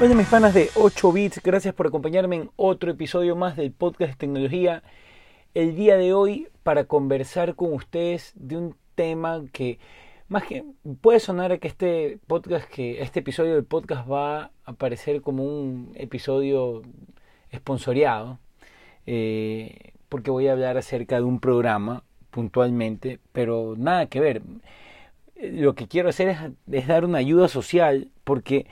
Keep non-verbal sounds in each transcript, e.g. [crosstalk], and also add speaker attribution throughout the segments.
Speaker 1: Hola mis panas de 8 bits, gracias por acompañarme en otro episodio más del podcast de tecnología. El día de hoy para conversar con ustedes de un tema que más que puede sonar que este podcast, que este episodio del podcast va a aparecer como un episodio esponsoriado, eh, porque voy a hablar acerca de un programa puntualmente, pero nada que ver. Lo que quiero hacer es dar una ayuda social, porque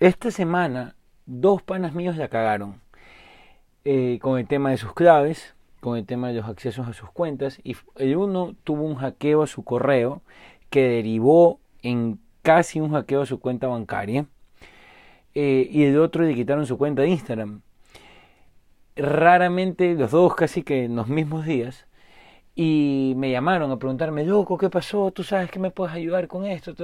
Speaker 1: esta semana dos panas míos la cagaron eh, con el tema de sus claves, con el tema de los accesos a sus cuentas y el uno tuvo un hackeo a su correo que derivó en casi un hackeo a su cuenta bancaria eh, y el otro le quitaron su cuenta de Instagram. Raramente los dos casi que en los mismos días y me llamaron a preguntarme, loco, ¿qué pasó? ¿Tú sabes que me puedes ayudar con esto?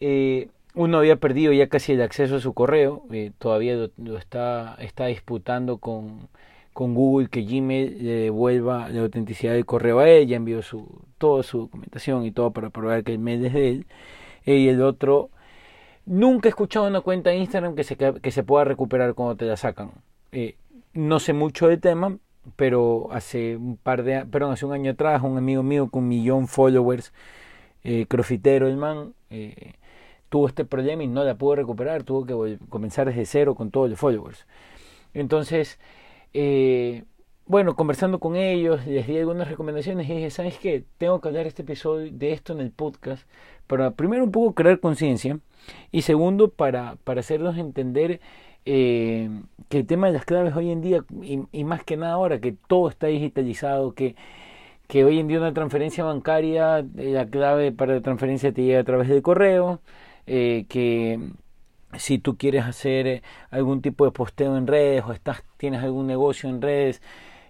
Speaker 1: Eh, uno había perdido ya casi el acceso a su correo, eh, todavía lo, está, está disputando con, con, Google que Gmail le devuelva la autenticidad del correo a él, ya envió su, toda su documentación y todo para probar que el mail es de él. Eh, y el otro, nunca he escuchado una cuenta de Instagram que se, que se pueda recuperar cuando te la sacan. Eh, no sé mucho del tema, pero hace un par de, perdón, hace un año atrás, un amigo mío con un millón followers, crofitero el man, eh, tuvo este problema y no la pudo recuperar, tuvo que comenzar desde cero con todos los followers. Entonces, eh, bueno, conversando con ellos, les di algunas recomendaciones y dije, ¿sabes qué? Tengo que hablar este episodio de esto en el podcast para primero un poco crear conciencia y segundo para, para hacerlos entender eh, que el tema de las claves hoy en día y, y, más que nada ahora que todo está digitalizado, que, que hoy en día una transferencia bancaria, la clave para la transferencia te llega a través del correo, eh, que si tú quieres hacer eh, algún tipo de posteo en redes o estás, tienes algún negocio en redes,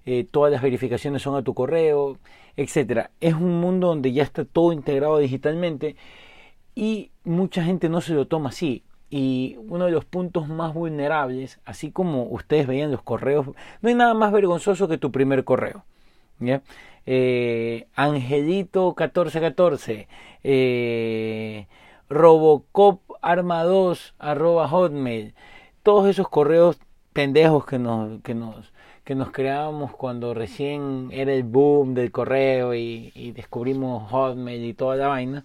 Speaker 1: eh, todas las verificaciones son a tu correo, etcétera. Es un mundo donde ya está todo integrado digitalmente y mucha gente no se lo toma así. Y uno de los puntos más vulnerables, así como ustedes veían los correos, no hay nada más vergonzoso que tu primer correo. Angelito 1414, eh, Robocop Arma 2 arroba hotmail. Todos esos correos pendejos que nos, que nos, que nos creábamos cuando recién era el boom del correo y, descubrimos hotmail y toda la vaina.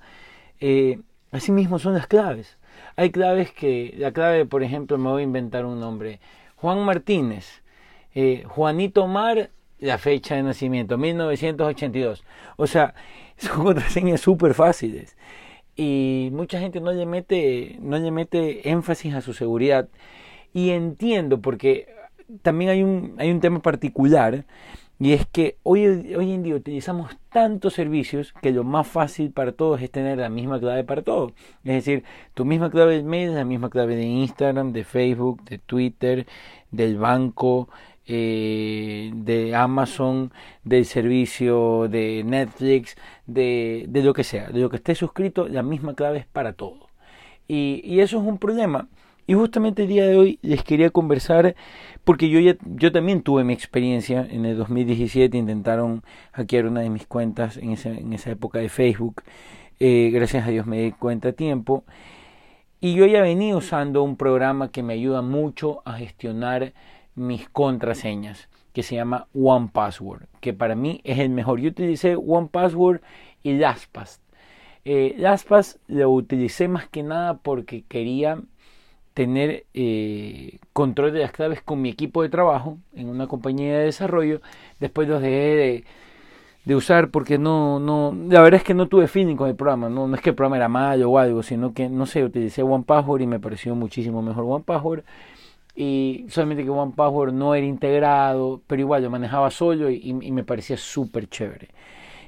Speaker 1: Eh, así mismo son las claves. Hay claves que, la clave, por ejemplo, me voy a inventar un nombre. Juan Martínez, eh, Juanito Mar, la fecha de nacimiento, 1982. O sea, [laughs] son contraseñas súper fáciles y mucha gente no le mete no le mete énfasis a su seguridad y entiendo porque también hay un hay un tema particular y es que hoy, hoy en día utilizamos tantos servicios que lo más fácil para todos es tener la misma clave para todos. Es decir, tu misma clave de mail la misma clave de Instagram, de Facebook, de Twitter, del banco, eh, de Amazon, del servicio de Netflix, de, de, lo que sea, de lo que esté suscrito, la misma clave es para todo. Y, y, eso es un problema. Y justamente el día de hoy les quería conversar, porque yo, ya, yo también tuve mi experiencia en el 2017, intentaron hackear una de mis cuentas en esa, en esa época de Facebook. Eh, gracias a Dios me di cuenta a tiempo. Y yo ya venía usando un programa que me ayuda mucho a gestionar mis contraseñas, que se llama One Password, que para mí es el mejor. Yo utilicé One Password y LastPass. Eh, LastPass lo utilicé más que nada porque quería tener eh, control de las claves con mi equipo de trabajo en una compañía de desarrollo. Después los dejé de, usar porque no, no, la verdad es que no tuve feeling con el programa. No, no es que el programa era malo o algo, sino que no sé, utilicé One Password y me pareció muchísimo mejor One Password y solamente que One Password no era integrado, pero igual lo manejaba solo y, y me parecía súper chévere.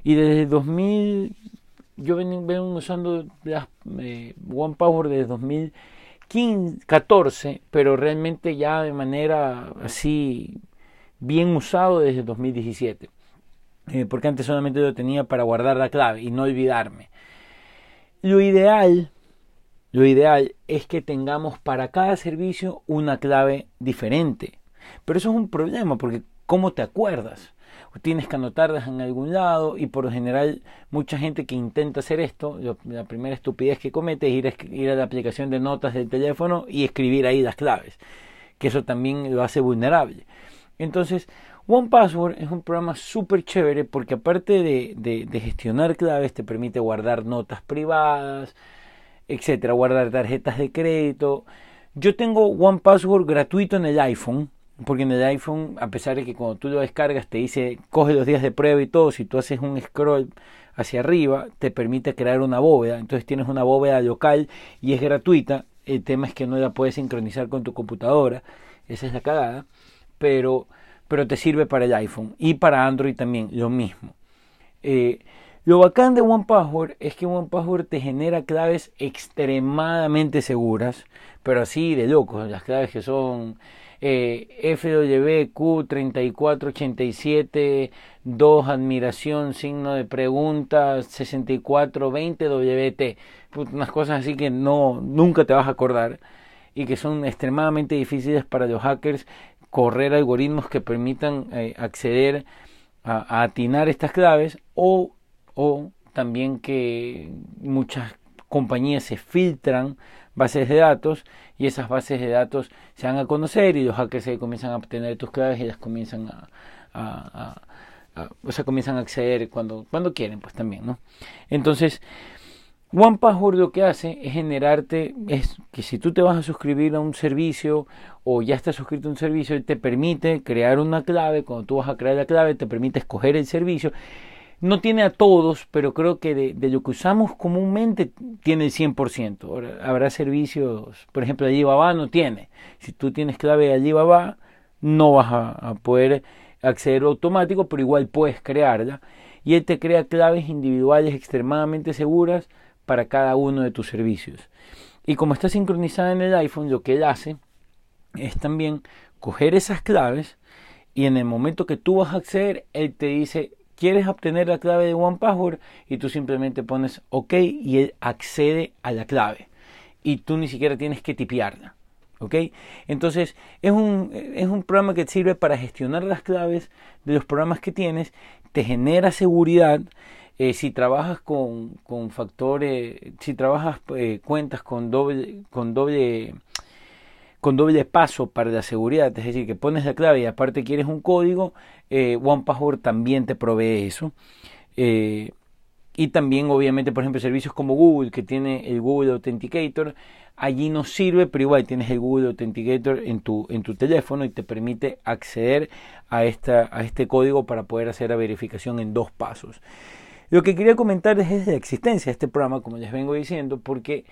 Speaker 1: Y desde 2000, yo vengo, usando las, eh, One Password desde 2014, pero realmente ya de manera así bien usado desde 2017. Eh, porque antes solamente lo tenía para guardar la clave y no olvidarme. Lo ideal lo ideal es que tengamos para cada servicio una clave diferente. Pero eso es un problema porque ¿cómo te acuerdas? tienes que anotarlas en algún lado y por lo general mucha gente que intenta hacer esto, la primera estupidez que comete es ir a, la aplicación de notas del teléfono y escribir ahí las claves, que eso también lo hace vulnerable. Entonces, One Password es un programa súper chévere porque aparte de, de, gestionar claves te permite guardar notas privadas, etcétera, guardar tarjetas de crédito. Yo tengo One Password gratuito en el iPhone, porque en el iPhone, a pesar de que cuando tú lo descargas te dice coge los días de prueba y todo, si tú haces un scroll hacia arriba te permite crear una bóveda, entonces tienes una bóveda local y es gratuita. El tema es que no la puedes sincronizar con tu computadora, esa es la cagada, pero pero te sirve para el iPhone y para Android también, lo mismo. Eh, lo bacán de OnePassword es que OnePassword te genera claves extremadamente seguras, pero así de locos, las claves que son eh, FWQ3487, 2 admiración, signo de pregunta, 6420 WT, unas cosas así que no nunca te vas a acordar y que son extremadamente difíciles para los hackers correr algoritmos que permitan eh, acceder a, atinar estas claves o, o también que muchas compañías se filtran bases de datos y esas bases de datos se van a conocer y los hackers se comienzan a obtener tus claves y las comienzan a, o sea, comienzan a acceder cuando, cuando quieren, pues también, ¿no? Entonces, One Password lo que hace es generarte, es que si tú te vas a suscribir a un servicio o ya estás suscrito a un servicio, te permite crear una clave, cuando tú vas a crear la clave, te permite escoger el servicio. No tiene a todos, pero creo que de, lo que usamos comúnmente tiene el 100%. habrá servicios, por ejemplo, Alibaba no tiene. Si tú tienes clave de Alibaba, no vas a, a poder acceder automático, pero igual puedes crearla. Y él te crea claves individuales extremadamente seguras para cada uno de tus servicios. Y como está sincronizada en el iPhone, lo que él hace es también coger esas claves y en el momento que tú vas a acceder, él te dice, ¿quieres obtener la clave de OnePassword? Y tú simplemente pones OK y él accede a la clave. Y tú ni siquiera tienes que tipearla. ¿Ok? Entonces es un, es un programa que sirve para gestionar las claves de los programas que tienes, te genera seguridad eh, si trabajas con, con factores, si trabajas eh, cuentas con doble, con doble con doble paso para la seguridad, es decir, que pones la clave y aparte quieres un código, eh, OnePassword también te provee eso. Eh, y también, obviamente, por ejemplo, servicios como Google, que tiene el Google Authenticator, allí no sirve, pero igual tienes el Google Authenticator en tu, en tu teléfono y te permite acceder a, esta, a este código para poder hacer la verificación en dos pasos. Lo que quería comentar es la existencia de este programa, como les vengo diciendo, porque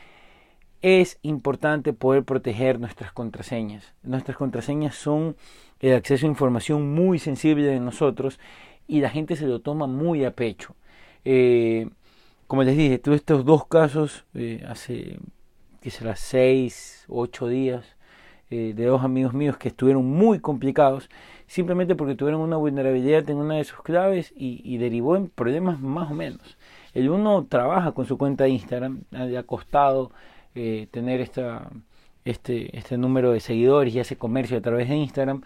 Speaker 1: es importante poder proteger nuestras contraseñas. Nuestras contraseñas son el acceso a información muy sensible de nosotros y la gente se lo toma muy a pecho. Eh, como les dije, tuve estos dos casos eh, hace, será, seis, ocho días, eh, de dos amigos míos que estuvieron muy complicados simplemente porque tuvieron una vulnerabilidad en una de sus claves y, derivó en problemas más o menos. El uno trabaja con su cuenta de Instagram, ha costado eh, tener esta, este, este número de seguidores y hace comercio a través de Instagram.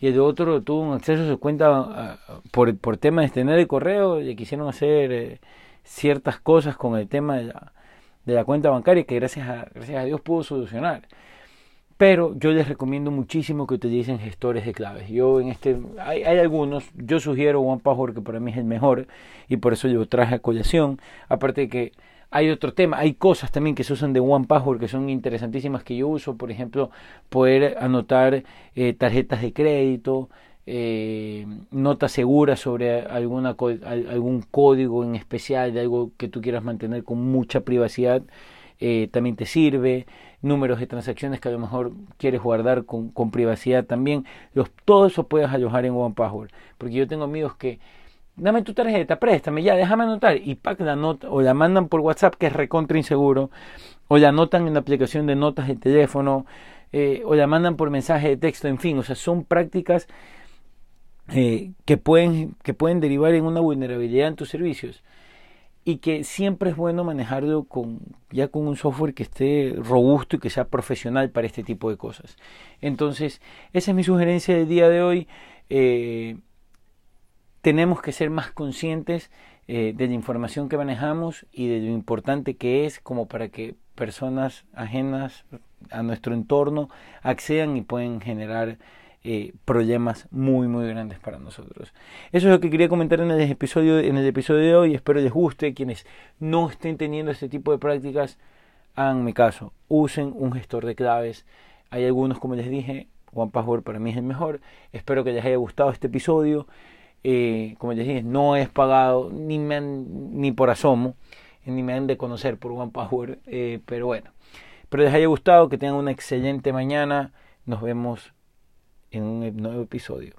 Speaker 1: Y el otro tuvo un acceso a su cuenta por, por tema de tener el correo, le quisieron hacer eh, ciertas cosas con el tema de la, de la cuenta bancaria que gracias a, gracias a Dios pudo solucionar. Pero yo les recomiendo muchísimo que utilicen gestores de claves. Yo en este, hay, hay algunos, yo sugiero OnePassword que para mí es el mejor y por eso yo traje a colación. Aparte de que hay otro tema, hay cosas también que se usan de OnePassword que son interesantísimas que yo uso, por ejemplo, poder anotar eh, tarjetas de crédito, eh, notas seguras sobre alguna, algún código en especial de algo que tú quieras mantener con mucha privacidad. Eh, también te sirve, números de transacciones que a lo mejor quieres guardar con, con privacidad también, los, todo eso puedes alojar en OnePassword, porque yo tengo amigos que, dame tu tarjeta, préstame, ya, déjame anotar, y pack la nota, o la mandan por WhatsApp, que es recontra inseguro, o la anotan en la aplicación de notas de teléfono, eh, o la mandan por mensaje de texto, en fin, o sea, son prácticas eh, que, pueden, que pueden derivar en una vulnerabilidad en tus servicios y que siempre es bueno manejarlo con ya con un software que esté robusto y que sea profesional para este tipo de cosas. Entonces, esa es mi sugerencia del día de hoy. Eh, tenemos que ser más conscientes eh, de la información que manejamos y de lo importante que es como para que personas ajenas a nuestro entorno accedan y pueden generar eh, problemas muy muy grandes para nosotros. Eso es lo que quería comentar en el episodio en el episodio de hoy. Espero les guste. Quienes no estén teniendo este tipo de prácticas, hagan mi caso. Usen un gestor de claves. Hay algunos, como les dije, One Password para mí es el mejor. Espero que les haya gustado este episodio. Eh, como les dije, no es pagado ni, me ni por asomo, ni me han de conocer por One Power, eh, pero bueno, espero les haya gustado, que tengan una excelente mañana, nos vemos en un nuevo episodio.